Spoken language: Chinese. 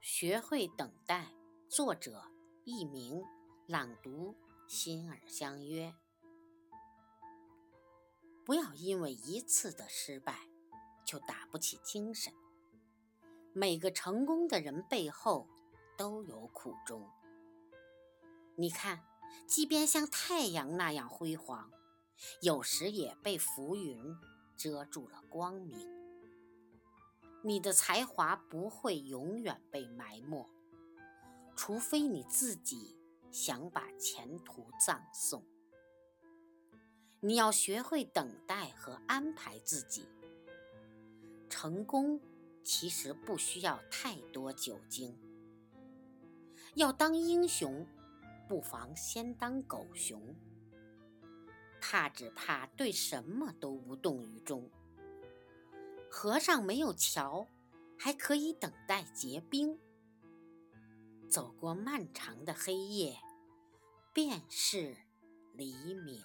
学会等待。作者：佚名。朗读：心儿相约。不要因为一次的失败就打不起精神。每个成功的人背后都有苦衷。你看，即便像太阳那样辉煌，有时也被浮云遮住了光明。你的才华不会永远被埋没。除非你自己想把前途葬送，你要学会等待和安排自己。成功其实不需要太多酒精。要当英雄，不妨先当狗熊。怕只怕对什么都无动于衷。河上没有桥，还可以等待结冰。走过漫长的黑夜，便是黎明。